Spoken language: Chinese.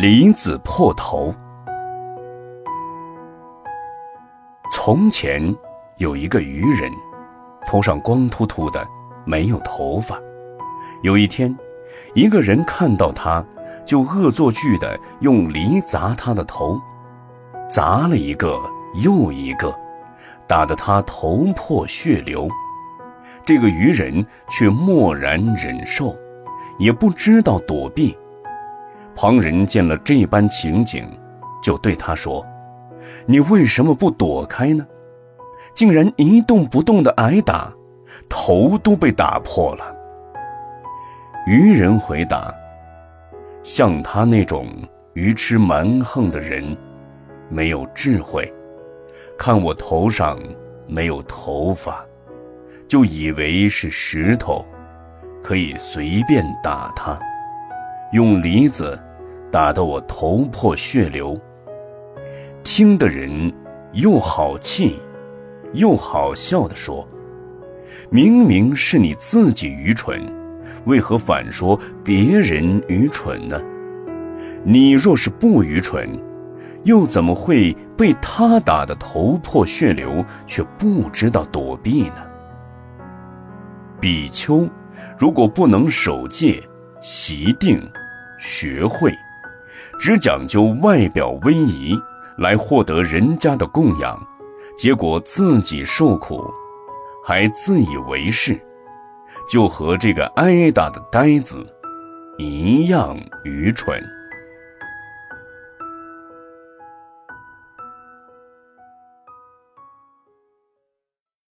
梨子破头。从前有一个渔人，头上光秃秃的，没有头发。有一天，一个人看到他，就恶作剧的用梨砸他的头，砸了一个又一个，打得他头破血流。这个渔人却默然忍受，也不知道躲避。旁人见了这般情景，就对他说：“你为什么不躲开呢？竟然一动不动的挨打，头都被打破了。”渔人回答：“像他那种愚痴蛮横的人，没有智慧，看我头上没有头发，就以为是石头，可以随便打他，用梨子。”打得我头破血流。听的人又好气，又好笑地说：“明明是你自己愚蠢，为何反说别人愚蠢呢？你若是不愚蠢，又怎么会被他打得头破血流，却不知道躲避呢？”比丘如果不能守戒、习定、学会。只讲究外表威仪来获得人家的供养，结果自己受苦，还自以为是，就和这个挨打的呆子一样愚蠢。